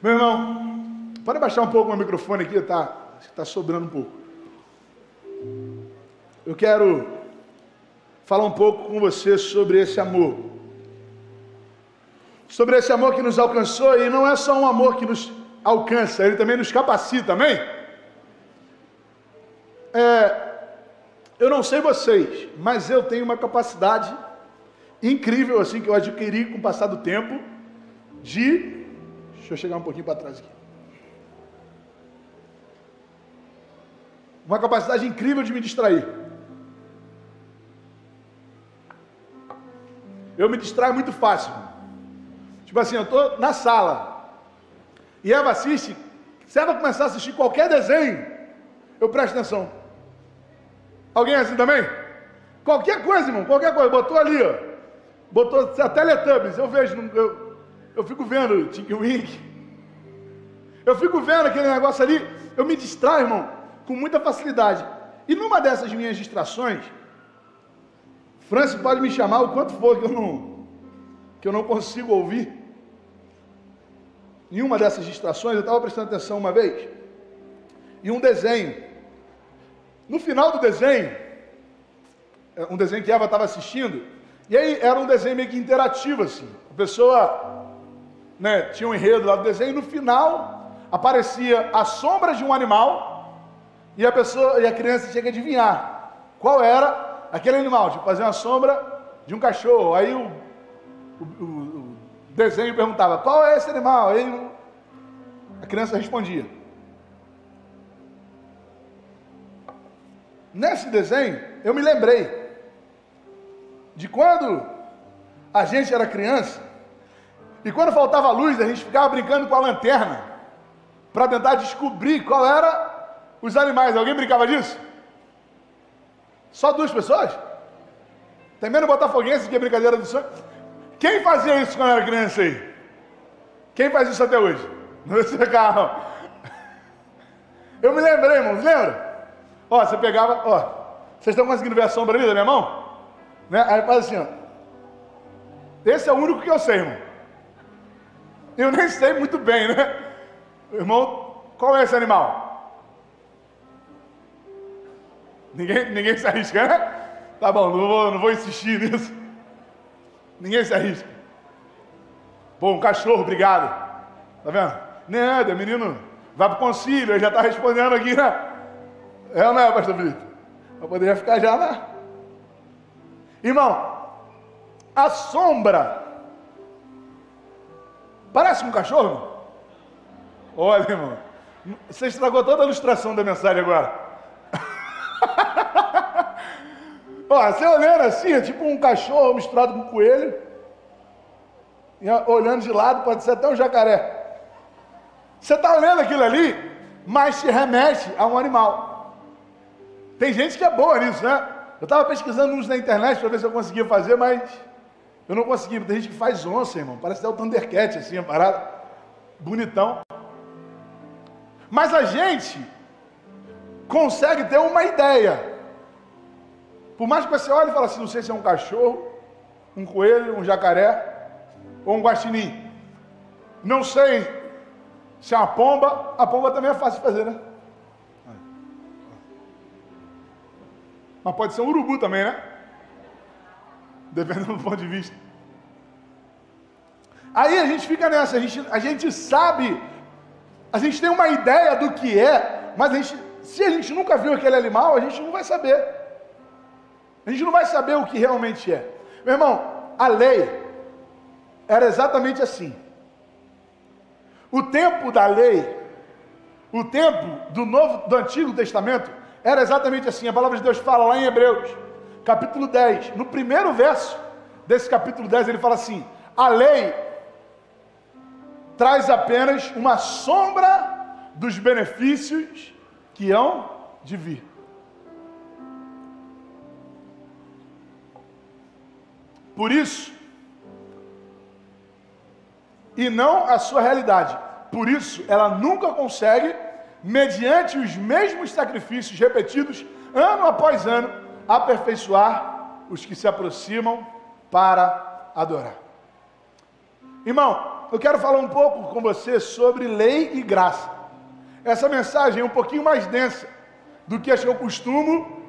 Meu irmão, pode baixar um pouco o microfone aqui, tá? Está sobrando um pouco. Eu quero falar um pouco com você sobre esse amor. Sobre esse amor que nos alcançou, e não é só um amor que nos alcança, ele também nos capacita, amém? É, eu não sei vocês, mas eu tenho uma capacidade incrível assim que eu adquiri com o passar do tempo de deixa eu chegar um pouquinho para trás aqui. Uma capacidade incrível de me distrair. Eu me distraio muito fácil. Tipo assim, eu estou na sala e Eva assiste. Se ela começar a assistir qualquer desenho, eu presto atenção. Alguém é assim também? Qualquer coisa, irmão, qualquer coisa. Botou ali, ó. Botou a Teletubbies. Eu vejo, eu, eu fico vendo Tinky Wink. Eu fico vendo aquele negócio ali. Eu me distraio, irmão, com muita facilidade. E numa dessas minhas distrações, Francis pode me chamar o quanto for que eu não, que eu não consigo ouvir. Em uma dessas distrações, eu estava prestando atenção uma vez, e um desenho no final do desenho, é, um desenho que Eva estava assistindo, e aí era um desenho meio que interativo, assim. A pessoa né, tinha um enredo lá do desenho, e no final aparecia a sombra de um animal, e a pessoa e a criança tinha que adivinhar qual era aquele animal, tipo fazer uma sombra de um cachorro. Aí o, o, o, desenho perguntava, qual é esse animal? Aí a criança respondia. Nesse desenho, eu me lembrei de quando a gente era criança e quando faltava luz, a gente ficava brincando com a lanterna para tentar descobrir qual era os animais. Alguém brincava disso? Só duas pessoas? Tem menos botafoguense que é brincadeira do sonho. Quem fazia isso quando era criança aí? Quem faz isso até hoje? Não sei carro. Eu me lembrei, irmãos, lembra? Ó, você pegava, ó, vocês estão conseguindo ver a sombra ali da minha mão? Né? Aí faz assim, ó. Esse é o único que eu sei, irmão. Eu nem sei muito bem, né? Irmão, qual é esse animal? Ninguém, ninguém se arrisca, né? Tá bom, não vou, não vou insistir nisso. Ninguém se arrisca. Pô, um cachorro, obrigado. Tá vendo? Nada, menino, vai pro concílio, ele já tá respondendo aqui, né? É ou não é, pastor Brito? Eu poderia ficar já lá. Irmão, a sombra parece um cachorro? Olha, irmão, você estragou toda a ilustração da mensagem agora. Ó, você olhando assim, é tipo um cachorro misturado com um coelho. E olhando de lado, pode ser até um jacaré. Você está olhando aquilo ali, mas te remete a um animal. Tem gente que é boa nisso, né? Eu estava pesquisando uns na internet para ver se eu conseguia fazer, mas eu não consegui. Tem gente que faz onça, irmão. Parece até o Thundercat, assim, a parada. Bonitão. Mas a gente consegue ter uma ideia. Por mais que você olhe e fale assim, não sei se é um cachorro, um coelho, um jacaré ou um guaxinim. Não sei se é uma pomba. A pomba também é fácil de fazer, né? Mas pode ser um urubu também, né? Dependendo do ponto de vista. Aí a gente fica nessa, a gente, a gente sabe, a gente tem uma ideia do que é, mas a gente, se a gente nunca viu aquele animal, a gente não vai saber. A gente não vai saber o que realmente é. Meu irmão, a lei era exatamente assim. O tempo da lei, o tempo do Novo, do Antigo Testamento, era exatamente assim. A palavra de Deus fala lá em Hebreus, capítulo 10, no primeiro verso desse capítulo 10, ele fala assim: a lei traz apenas uma sombra dos benefícios que hão de vir. Por isso, e não a sua realidade. Por isso, ela nunca consegue mediante os mesmos sacrifícios repetidos, ano após ano, aperfeiçoar os que se aproximam para adorar. Irmão, eu quero falar um pouco com você sobre lei e graça. Essa mensagem é um pouquinho mais densa do que eu costumo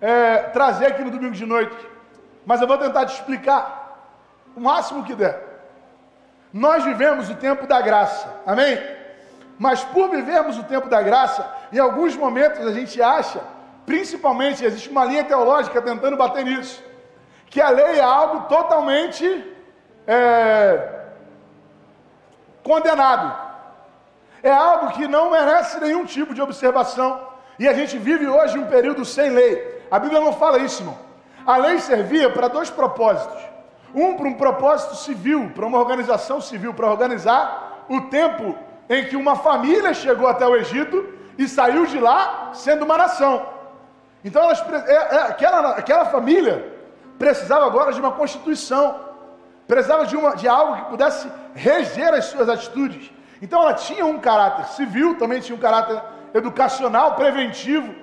é, trazer aqui no domingo de noite, mas eu vou tentar te explicar o máximo que der. Nós vivemos o tempo da graça, amém? Mas por vivermos o tempo da graça, em alguns momentos a gente acha, principalmente existe uma linha teológica tentando bater nisso, que a lei é algo totalmente é, condenado. É algo que não merece nenhum tipo de observação. E a gente vive hoje um período sem lei. A Bíblia não fala isso, irmão. A lei servia para dois propósitos. Um para um propósito civil, para uma organização civil, para organizar o tempo em que uma família chegou até o Egito e saiu de lá sendo uma nação. Então elas, é, é, aquela, aquela família precisava agora de uma constituição precisava de, uma, de algo que pudesse reger as suas atitudes. Então ela tinha um caráter civil, também tinha um caráter educacional, preventivo,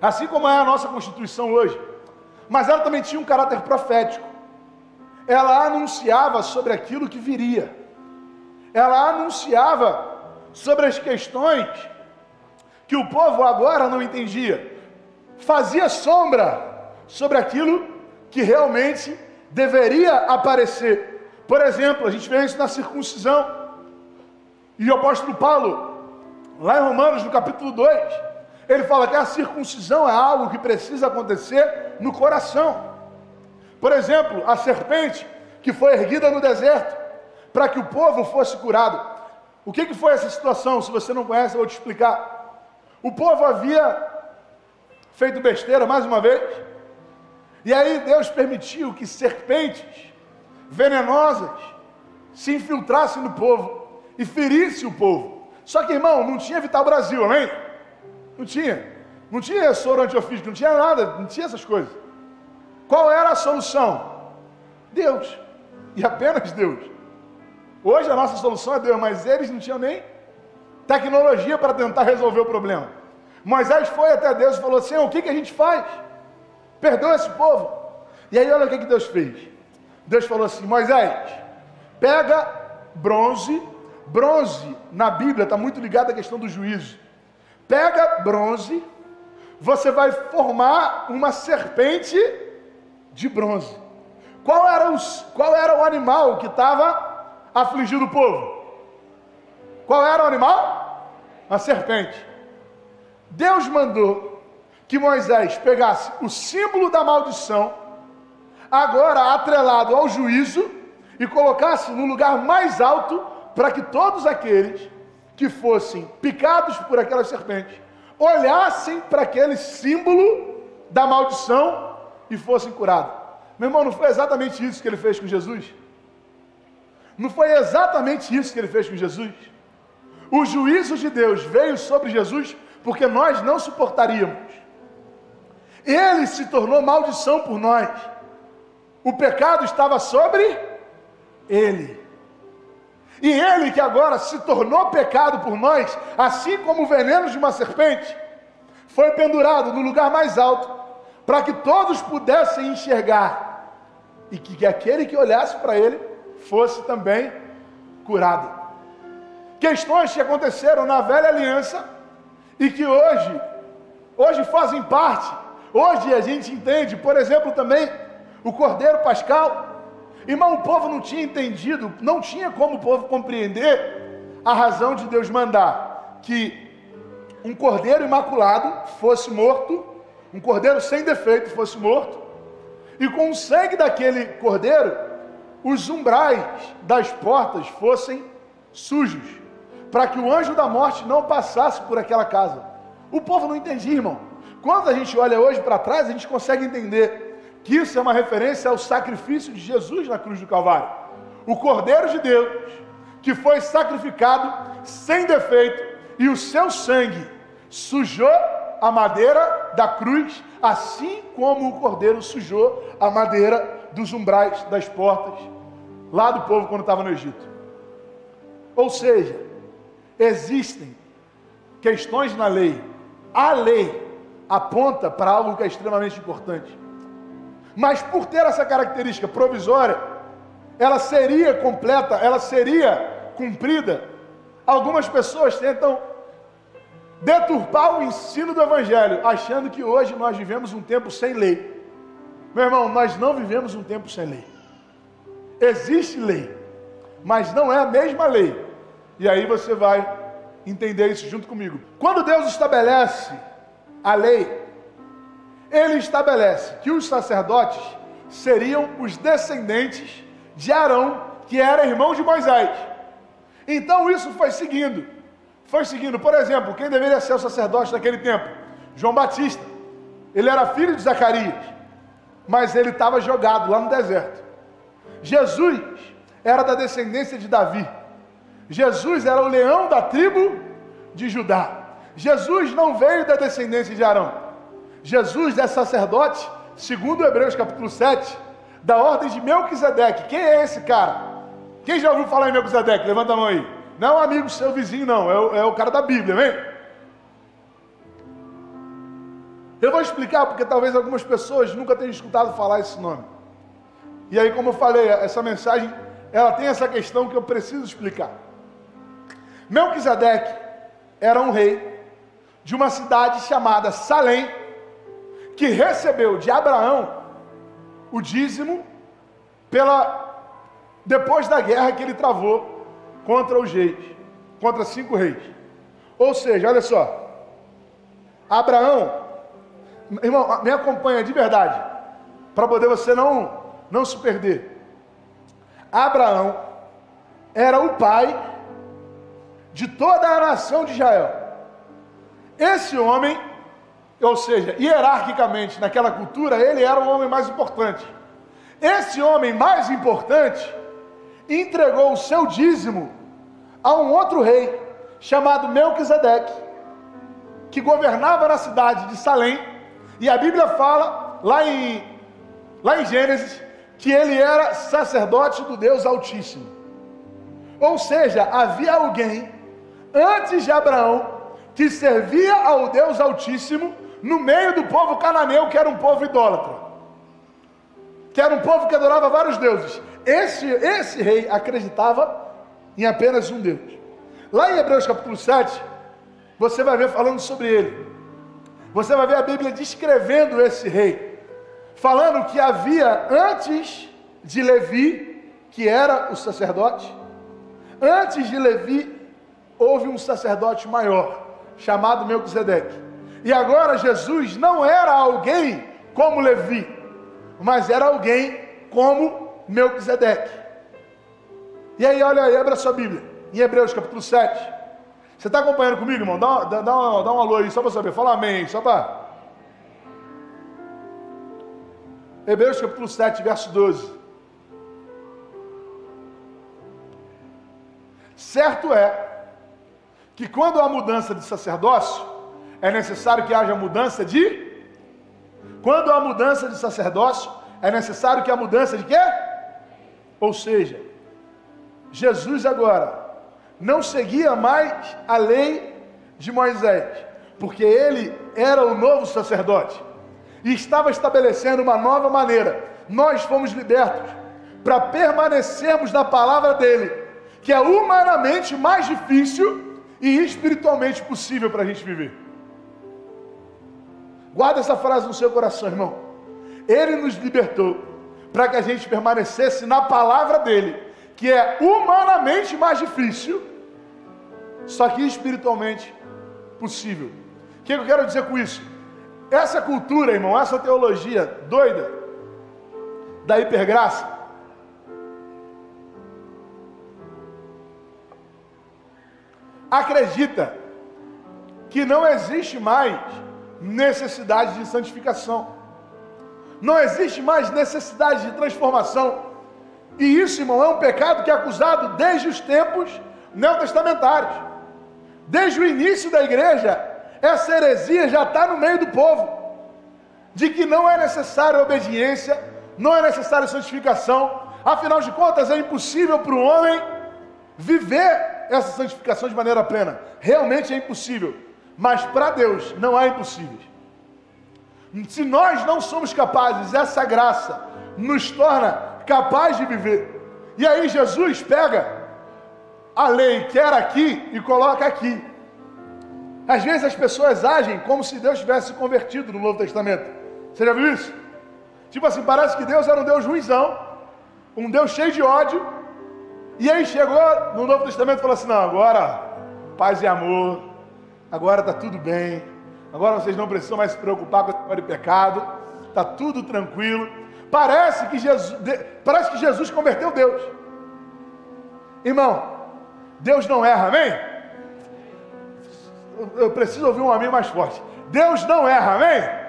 assim como é a nossa Constituição hoje. Mas ela também tinha um caráter profético. Ela anunciava sobre aquilo que viria. Ela anunciava sobre as questões que o povo agora não entendia. Fazia sombra sobre aquilo que realmente deveria aparecer. Por exemplo, a gente vê isso na circuncisão. E o apóstolo Paulo, lá em Romanos, no capítulo 2, ele fala que a circuncisão é algo que precisa acontecer no coração. Por exemplo, a serpente que foi erguida no deserto para que o povo fosse curado. O que, que foi essa situação? Se você não conhece, eu vou te explicar. O povo havia feito besteira mais uma vez, e aí Deus permitiu que serpentes venenosas se infiltrassem no povo e ferissem o povo. Só que, irmão, não tinha Vital Brasil, amém? Não tinha. Não tinha soro antiofídico, não tinha nada, não tinha essas coisas. Qual era a solução? Deus. E apenas Deus. Hoje a nossa solução é Deus, mas eles não tinham nem tecnologia para tentar resolver o problema. Moisés foi até Deus e falou assim: o que, que a gente faz? perdoa esse povo. E aí olha o que, que Deus fez. Deus falou assim: Moisés, pega bronze, bronze na Bíblia está muito ligado à questão do juízo. Pega bronze, você vai formar uma serpente de bronze. Qual era, os, qual era o animal que estava afligindo o povo? Qual era o animal? Uma serpente. Deus mandou que Moisés pegasse o símbolo da maldição, agora atrelado ao juízo, e colocasse no lugar mais alto para que todos aqueles que fossem picados por aquela serpente olhassem para aquele símbolo da maldição e fossem curados. Meu irmão, não foi exatamente isso que ele fez com Jesus? Não foi exatamente isso que ele fez com Jesus? O juízo de Deus veio sobre Jesus porque nós não suportaríamos ele se tornou maldição por nós. O pecado estava sobre ele. E ele que agora se tornou pecado por nós, assim como o veneno de uma serpente, foi pendurado no lugar mais alto, para que todos pudessem enxergar e que aquele que olhasse para ele fosse também curado. Questões que aconteceram na velha aliança e que hoje, hoje fazem parte Hoje a gente entende, por exemplo, também o Cordeiro Pascal. Irmão, o povo não tinha entendido, não tinha como o povo compreender a razão de Deus mandar que um cordeiro imaculado fosse morto, um cordeiro sem defeito fosse morto, e com o sangue daquele cordeiro, os umbrais das portas fossem sujos, para que o anjo da morte não passasse por aquela casa. O povo não entendia, irmão. Quando a gente olha hoje para trás, a gente consegue entender que isso é uma referência ao sacrifício de Jesus na cruz do Calvário. O Cordeiro de Deus, que foi sacrificado sem defeito, e o seu sangue sujou a madeira da cruz, assim como o Cordeiro sujou a madeira dos umbrais das portas, lá do povo quando estava no Egito. Ou seja, existem questões na lei, a lei aponta para algo que é extremamente importante. Mas por ter essa característica provisória, ela seria completa, ela seria cumprida. Algumas pessoas tentam deturpar o ensino do Evangelho, achando que hoje nós vivemos um tempo sem lei. Meu irmão, nós não vivemos um tempo sem lei. Existe lei, mas não é a mesma lei. E aí você vai entender isso junto comigo. Quando Deus estabelece a lei, Ele estabelece que os sacerdotes seriam os descendentes de Arão, que era irmão de Moisés. Então isso foi seguindo. Foi seguindo, por exemplo, quem deveria ser o sacerdote naquele tempo? João Batista. Ele era filho de Zacarias, mas ele estava jogado lá no deserto. Jesus era da descendência de Davi. Jesus era o leão da tribo de Judá. Jesus não veio da descendência de Arão. Jesus é sacerdote, segundo Hebreus capítulo 7, da ordem de Melquisedeque. Quem é esse cara? Quem já ouviu falar em Melquisedeque? Levanta a mão aí. Não é amigo seu vizinho, não. É o, é o cara da Bíblia, vem? Eu vou explicar porque talvez algumas pessoas nunca tenham escutado falar esse nome. E aí, como eu falei, essa mensagem, ela tem essa questão que eu preciso explicar. Melquisedeque era um rei de uma cidade chamada Salém, que recebeu de Abraão o dízimo pela depois da guerra que ele travou contra os reis, contra cinco reis. Ou seja, olha só, Abraão, irmão, me acompanha de verdade, para poder você não não se perder. Abraão era o pai de toda a nação de Israel. Esse homem, ou seja, hierarquicamente naquela cultura, ele era o homem mais importante. Esse homem mais importante entregou o seu dízimo a um outro rei chamado Melquisedeque, que governava na cidade de Salém, e a Bíblia fala lá em, lá em Gênesis que ele era sacerdote do Deus Altíssimo. Ou seja, havia alguém antes de Abraão que servia ao Deus Altíssimo no meio do povo cananeu, que era um povo idólatra, que era um povo que adorava vários deuses. Esse, esse rei acreditava em apenas um Deus. Lá em Hebreus capítulo 7, você vai ver falando sobre ele. Você vai ver a Bíblia descrevendo esse rei falando que havia antes de Levi, que era o sacerdote, antes de Levi houve um sacerdote maior, chamado Melquisedeque. E agora Jesus não era alguém como Levi, mas era alguém como Melquisedeque. E aí, olha aí, abra sua Bíblia, em Hebreus capítulo 7. Você está acompanhando comigo, irmão? Dá, dá, dá, uma, dá um alô aí, só para saber. Fala amém, só para. Hebreus capítulo 7, verso 12. Certo é que quando há mudança de sacerdócio, é necessário que haja mudança de. Quando há mudança de sacerdócio, é necessário que há mudança de quê? Ou seja, Jesus agora não seguia mais a lei de Moisés, porque ele era o novo sacerdote e estava estabelecendo uma nova maneira. Nós fomos libertos para permanecermos na palavra dele, que é humanamente mais difícil e espiritualmente possível para a gente viver. Guarda essa frase no seu coração, irmão. Ele nos libertou para que a gente permanecesse na palavra dele, que é humanamente mais difícil, só que espiritualmente possível. O que eu quero dizer com isso? Essa cultura, irmão, essa teologia doida da hipergraça, acredita que não existe mais necessidade de santificação, não existe mais necessidade de transformação, e isso, irmão, é um pecado que é acusado desde os tempos neotestamentários, desde o início da igreja, essa heresia já está no meio do povo, de que não é necessária obediência, não é necessária santificação, afinal de contas é impossível para o homem viver essa santificação de maneira plena, realmente é impossível, mas para Deus não há impossíveis. Se nós não somos capazes, essa graça nos torna capazes de viver. E aí Jesus pega a lei que era aqui e coloca aqui. Às vezes as pessoas agem como se Deus tivesse se convertido no Novo Testamento. Você já viu isso? Tipo assim, parece que Deus era um Deus ruizão, um Deus cheio de ódio. E aí chegou no Novo Testamento e falou assim: não, agora paz e amor, agora está tudo bem, agora vocês não precisam mais se preocupar com o pecado, está tudo tranquilo. Parece que Jesus, parece que Jesus converteu Deus. Irmão, Deus não erra, amém? Eu preciso ouvir um amém mais forte. Deus não erra, amém?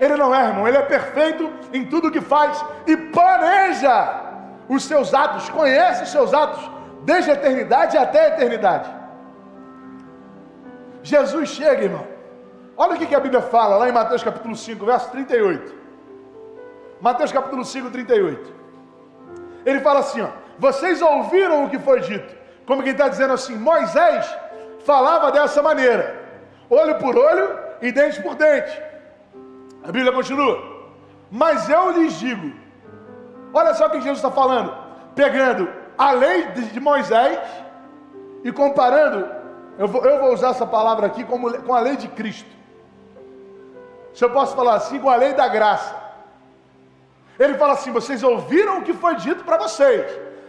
Ele não erra, irmão. Ele é perfeito em tudo que faz e planeja os seus atos, conhece os seus atos desde a eternidade até a eternidade. Jesus chega, irmão. Olha o que a Bíblia fala lá em Mateus capítulo 5, verso 38. Mateus capítulo 5, 38. Ele fala assim: ó, vocês ouviram o que foi dito, como quem está dizendo assim: Moisés falava dessa maneira, olho por olho e dente por dente. A Bíblia continua. Mas eu lhes digo, olha só o que Jesus está falando, pegando a lei de Moisés e comparando, eu vou, eu vou usar essa palavra aqui como, com a lei de Cristo. Se eu posso falar assim, com a lei da graça. Ele fala assim: vocês ouviram o que foi dito para vocês,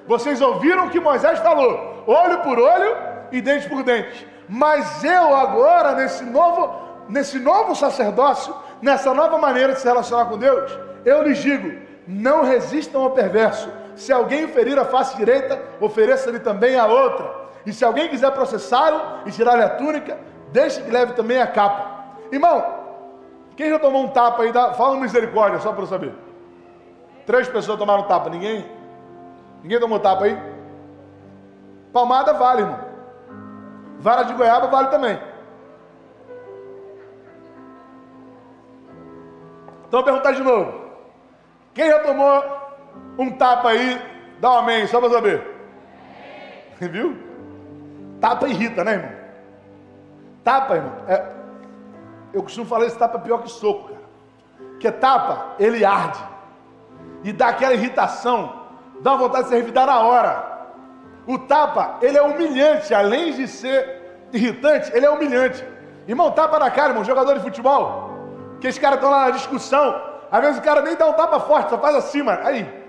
vocês ouviram o que Moisés falou, olho por olho e dente por dente. Mas eu agora, nesse novo, nesse novo sacerdócio, nessa nova maneira de se relacionar com Deus, eu lhes digo: não resistam ao perverso. Se alguém ferir a face direita, ofereça-lhe também a outra. E se alguém quiser processá-lo e tirar-lhe a túnica, deixe que leve também a capa. Irmão, quem já tomou um tapa aí? Fala misericórdia, só para eu saber. Três pessoas tomaram tapa, ninguém? Ninguém tomou tapa aí? Palmada vale, irmão. Vara de goiaba vale também. Então, vou perguntar de novo. Quem já tomou um tapa aí? Dá um amém, só para saber. Amém. Viu? Tapa irrita, né, irmão? Tapa, irmão. É, eu costumo falar esse tapa é pior que soco, cara. Porque tapa, ele arde. E dá aquela irritação. Dá uma vontade de se revidar na hora. O tapa, ele é humilhante. Além de ser irritante, ele é humilhante. Irmão, tapa na cara, irmão. Jogador de futebol. Que os caras estão lá na discussão. Às vezes o cara nem dá um tapa forte, só faz assim, mano. Aí.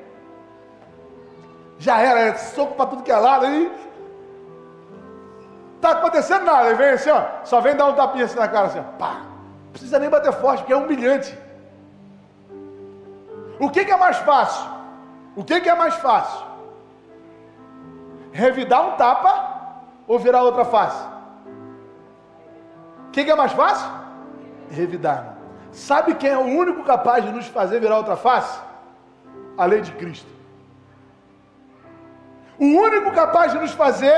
Já era, é soco para tudo que é lado. Aí. Tá acontecendo nada. Ele vem assim, ó. Só vem dar um tapinha assim na cara, assim, ó. Pá. Não precisa nem bater forte, porque é humilhante. O que, que é mais fácil? O que, que é mais fácil? Revidar um tapa ou virar outra face? O que, que é mais fácil? Revidar. Sabe quem é o único capaz de nos fazer virar outra face? A lei de Cristo. O único capaz de nos fazer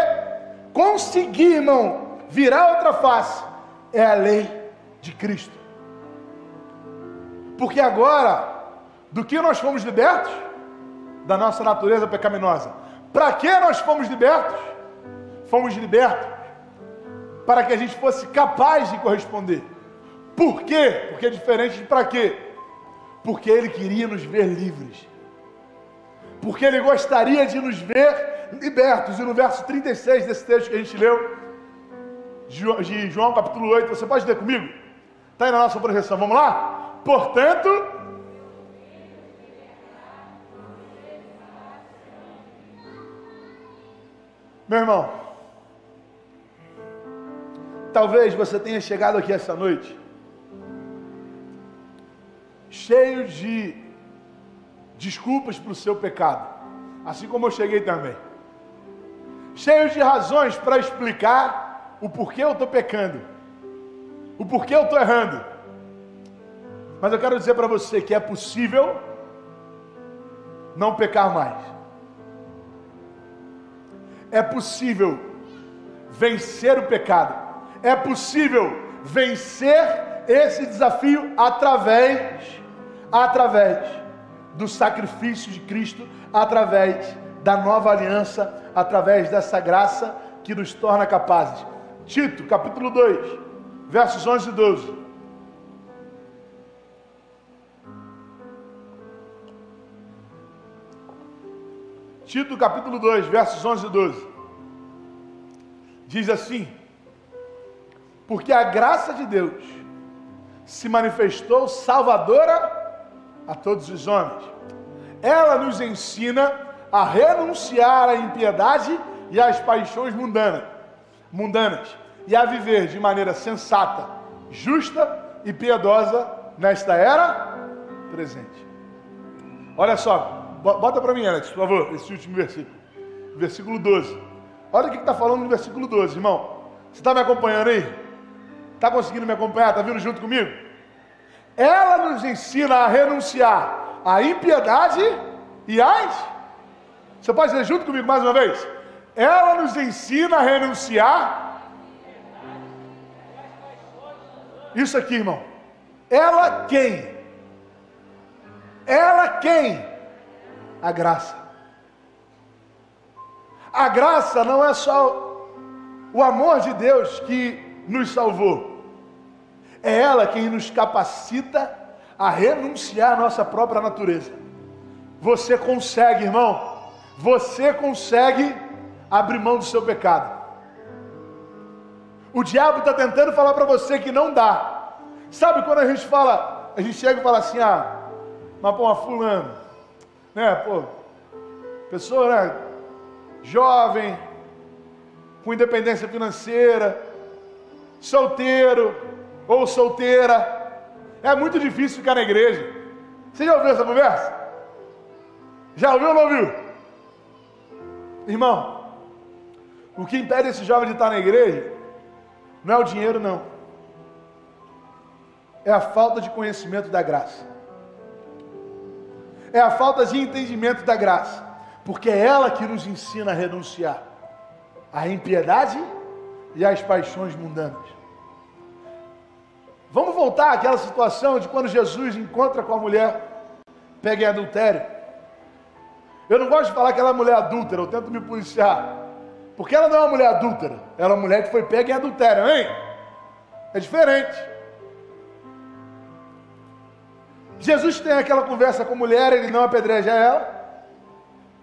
conseguir, irmão, virar outra face é a lei de Cristo. Porque agora, do que nós fomos libertos? Da nossa natureza pecaminosa. Para que nós fomos libertos? Fomos libertos para que a gente fosse capaz de corresponder. Por quê? Porque é diferente de para quê? Porque ele queria nos ver livres. Porque ele gostaria de nos ver libertos. E no verso 36 desse texto que a gente leu, de João capítulo 8, você pode ler comigo? Está aí na nossa projeção, vamos lá? Portanto, meu irmão, talvez você tenha chegado aqui essa noite cheio de desculpas para o seu pecado, assim como eu cheguei também. Cheio de razões para explicar o porquê eu estou pecando, o porquê eu estou errando. Mas eu quero dizer para você que é possível não pecar mais. É possível vencer o pecado. É possível vencer esse desafio através através do sacrifício de Cristo, através da nova aliança, através dessa graça que nos torna capazes. Tito, capítulo 2, versos 11 e 12. Tito capítulo 2, versos 11 e 12. Diz assim: Porque a graça de Deus se manifestou salvadora a todos os homens. Ela nos ensina a renunciar à impiedade e às paixões mundanas, mundanas e a viver de maneira sensata, justa e piedosa nesta era presente. Olha só, bota para mim, Alex, por favor, esse último versículo. Versículo 12. Olha o que está falando no versículo 12, irmão. Você está me acompanhando aí? Está conseguindo me acompanhar? Está vindo junto comigo? Ela nos ensina a renunciar à impiedade e às. Você pode dizer junto comigo mais uma vez? Ela nos ensina a renunciar. Isso aqui, irmão. Ela quem? Ela quem? A graça. A graça não é só o amor de Deus que nos salvou. É ela quem nos capacita a renunciar à nossa própria natureza. Você consegue, irmão. Você consegue abrir mão do seu pecado. O diabo está tentando falar para você que não dá. Sabe quando a gente fala, a gente chega e fala assim, ah, mas pô, fulano, né, pô, pessoa, né, jovem, com independência financeira, solteiro ou solteira, é muito difícil ficar na igreja. Você já ouviu essa conversa? Já ouviu ou não ouviu? Irmão, o que impede esse jovem de estar na igreja não é o dinheiro, não. É a falta de conhecimento da graça. É a falta de entendimento da graça. Porque é ela que nos ensina a renunciar à impiedade e às paixões mundanas. Vamos voltar àquela situação de quando Jesus encontra com a mulher, pega em adultério. Eu não gosto de falar que ela é mulher adúltera, eu tento me policiar. Porque ela não é uma mulher adúltera, ela é uma mulher que foi pega em adultério, hein? É diferente. Jesus tem aquela conversa com a mulher, ele não apedreja ela.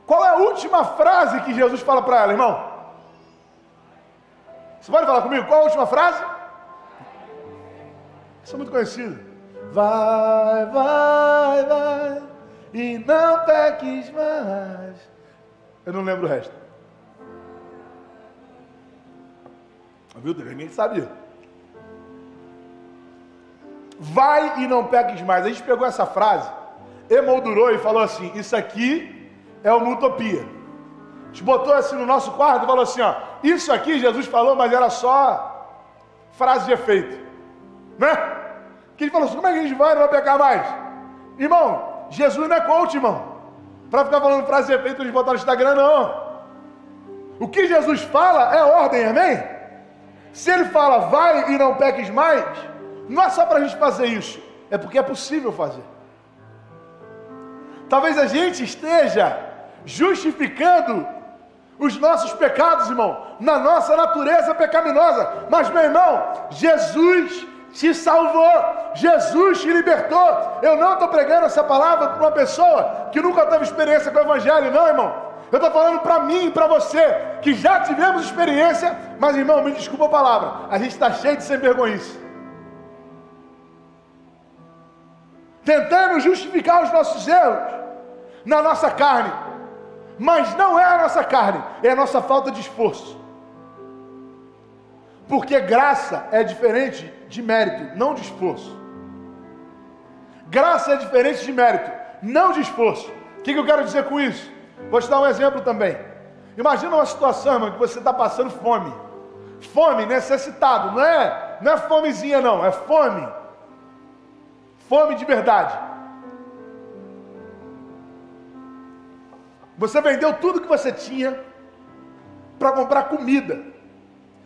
Qual é a última frase que Jesus fala para ela, irmão? Você pode falar comigo? Qual a última frase? Isso é muito conhecido. Vai, vai, vai, e não peques mais. Eu não lembro o resto. Viu? Ninguém sabia. Vai e não peques mais. A gente pegou essa frase, emoldurou e falou assim: Isso aqui é uma utopia. A gente botou assim no nosso quarto e falou assim: ó, Isso aqui Jesus falou, mas era só frase de efeito. Né? Que ele falou assim: Como é que a gente vai não vai pecar mais? Irmão, Jesus não é coach, irmão. Para ficar falando frase de efeito, gente botar no Instagram, não. O que Jesus fala é ordem, amém? Se ele fala, vai e não peques mais, não é só para a gente fazer isso, é porque é possível fazer. Talvez a gente esteja justificando os nossos pecados, irmão, na nossa natureza pecaminosa, mas meu irmão, Jesus te salvou, Jesus te libertou. Eu não estou pregando essa palavra para uma pessoa que nunca teve experiência com o Evangelho, não, irmão. Eu estou falando para mim e para você, que já tivemos experiência, mas irmão, me desculpa a palavra, a gente está cheio de sem vergonhice. Tentando justificar os nossos erros na nossa carne, mas não é a nossa carne, é a nossa falta de esforço. Porque graça é diferente de mérito, não de esforço. Graça é diferente de mérito, não de esforço. O que, eu quero dizer com isso? Vou te dar um exemplo também. Imagina uma situação, irmão, que você está passando fome. Fome, necessitado. Não é, não é fomezinha, não. É fome. Fome de verdade. Você vendeu tudo que você tinha para comprar comida.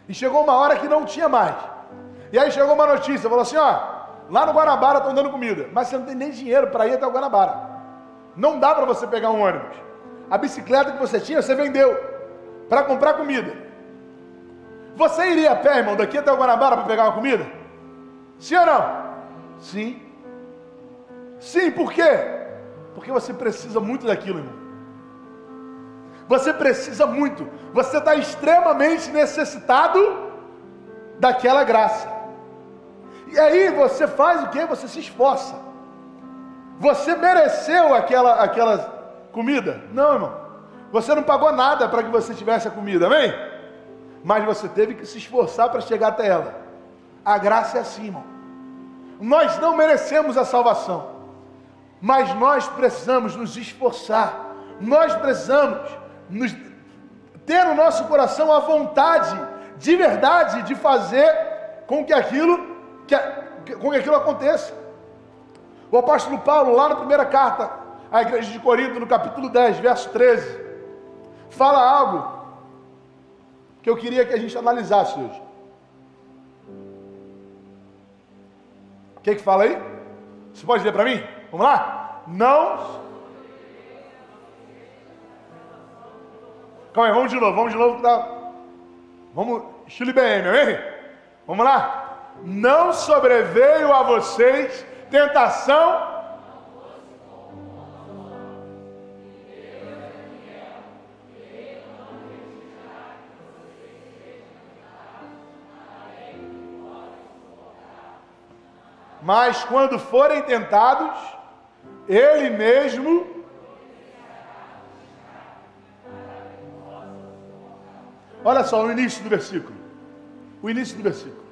E chegou uma hora que não tinha mais. E aí chegou uma notícia, falou assim, ó, lá no Guanabara estão dando comida, mas você não tem nem dinheiro para ir até o Guanabara. Não dá para você pegar um ônibus a bicicleta que você tinha, você vendeu para comprar comida. Você iria a pé, irmão, daqui até o Guanabara para pegar uma comida? Sim ou não? Sim. Sim, por quê? Porque você precisa muito daquilo, irmão. Você precisa muito. Você está extremamente necessitado daquela graça. E aí você faz o que? Você se esforça. Você mereceu aquela, aquela comida? Não, irmão. Você não pagou nada para que você tivesse a comida, amém? Mas você teve que se esforçar para chegar até ela. A graça é assim, irmão. Nós não merecemos a salvação, mas nós precisamos nos esforçar. Nós precisamos nos, ter no nosso coração a vontade, de verdade, de fazer com que aquilo, que, com que aquilo aconteça. O apóstolo Paulo, lá na primeira carta à igreja de Corinto, no capítulo 10, verso 13, fala algo que eu queria que a gente analisasse hoje. O que que fala aí? Você pode ler para mim? Vamos lá? Não Calma aí, vamos de novo, vamos de novo. Tá... Vamos, estilo BM, amém? Vamos lá? Não sobreveio a vocês tentação. Mas quando forem tentados, Ele mesmo Olha só o início do versículo. O início do versículo.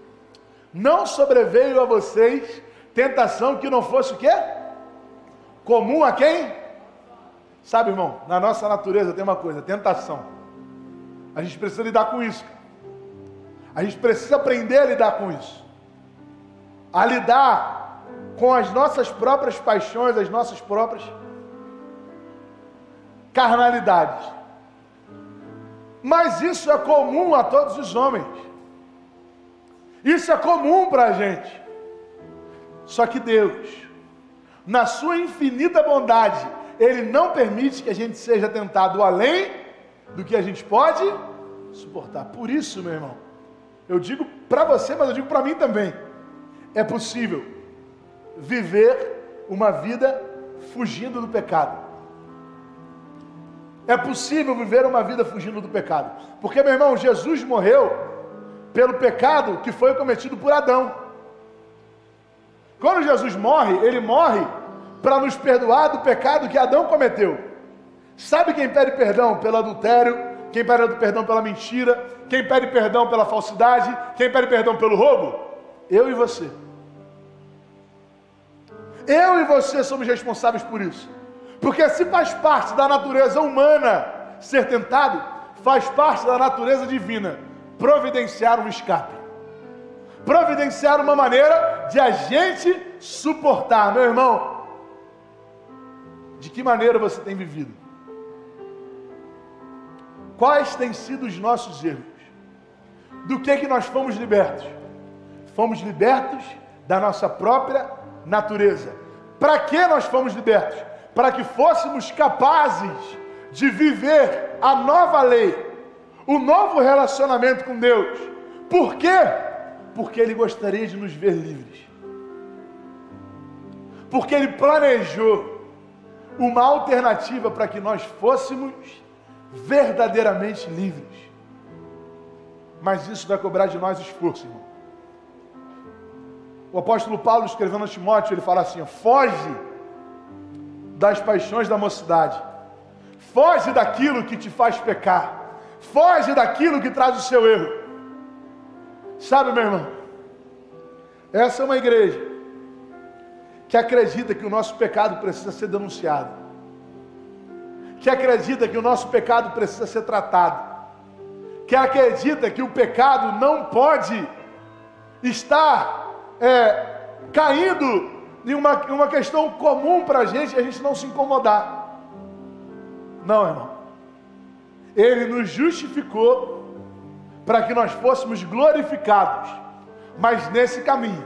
Não sobreveio a vocês tentação que não fosse o quê? Comum a quem? Sabe, irmão, na nossa natureza tem uma coisa, tentação. A gente precisa lidar com isso. A gente precisa aprender a lidar com isso. A lidar com as nossas próprias paixões, as nossas próprias carnalidades. Mas isso é comum a todos os homens. Isso é comum para a gente. Só que Deus, na sua infinita bondade, Ele não permite que a gente seja tentado além do que a gente pode suportar. Por isso, meu irmão, eu digo para você, mas eu digo para mim também: é possível viver uma vida fugindo do pecado. É possível viver uma vida fugindo do pecado. Porque, meu irmão, Jesus morreu pelo pecado que foi cometido por Adão. Quando Jesus morre, ele morre para nos perdoar do pecado que Adão cometeu. Sabe quem pede perdão pelo adultério? Quem pede perdão pela mentira? Quem pede perdão pela falsidade? Quem pede perdão pelo roubo? Eu e você. Eu e você somos responsáveis por isso. Porque se faz parte da natureza humana ser tentado, faz parte da natureza divina providenciar um escape. Providenciar uma maneira de a gente suportar, meu irmão. De que maneira você tem vivido? Quais têm sido os nossos erros? Do que que nós fomos libertos? Fomos libertos da nossa própria natureza. Para que nós fomos libertos? Para que fôssemos capazes de viver a nova lei, o novo relacionamento com Deus. Por quê? Porque Ele gostaria de nos ver livres. Porque Ele planejou uma alternativa para que nós fôssemos verdadeiramente livres. Mas isso vai cobrar de nós esforço, irmão. O apóstolo Paulo escrevendo a Timóteo, ele fala assim: foge das paixões da mocidade. Foge daquilo que te faz pecar. Foge daquilo que traz o seu erro. Sabe, meu irmão? Essa é uma igreja que acredita que o nosso pecado precisa ser denunciado. Que acredita que o nosso pecado precisa ser tratado. Que acredita que o pecado não pode estar é, caindo de uma, uma questão comum para a gente, a gente não se incomodar. Não, irmão. Ele nos justificou para que nós fôssemos glorificados. Mas nesse caminho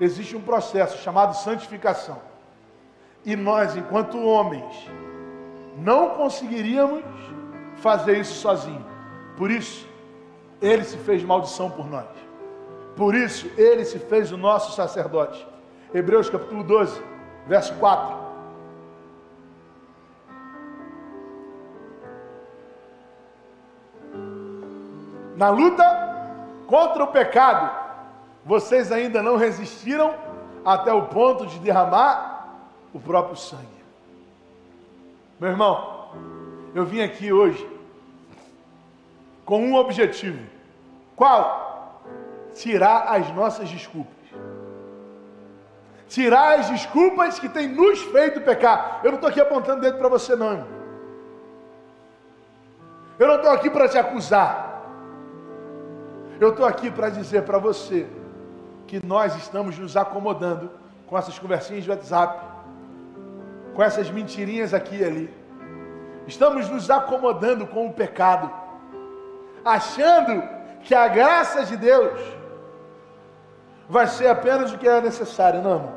existe um processo chamado santificação. E nós, enquanto homens, não conseguiríamos fazer isso sozinho. Por isso, ele se fez maldição por nós. Por isso, ele se fez o nosso sacerdote. Hebreus capítulo 12, verso 4. Na luta contra o pecado, vocês ainda não resistiram até o ponto de derramar o próprio sangue. Meu irmão, eu vim aqui hoje com um objetivo. Qual? Tirar as nossas desculpas. Tirar as desculpas que tem nos feito pecar. Eu não estou aqui apontando dedo para você, não, irmão. Eu não estou aqui para te acusar. Eu estou aqui para dizer para você que nós estamos nos acomodando com essas conversinhas de WhatsApp, com essas mentirinhas aqui e ali. Estamos nos acomodando com o pecado, achando que a graça de Deus vai ser apenas o que é necessário. Não.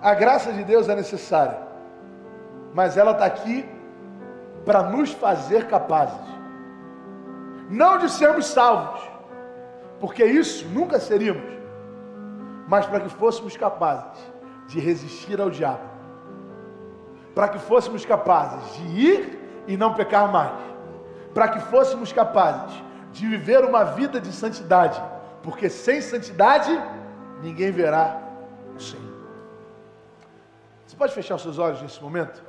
A graça de Deus é necessária, mas ela está aqui para nos fazer capazes, não de sermos salvos, porque isso nunca seríamos, mas para que fôssemos capazes de resistir ao diabo, para que fôssemos capazes de ir e não pecar mais, para que fôssemos capazes de viver uma vida de santidade, porque sem santidade ninguém verá o Senhor. Você pode fechar os seus olhos nesse momento?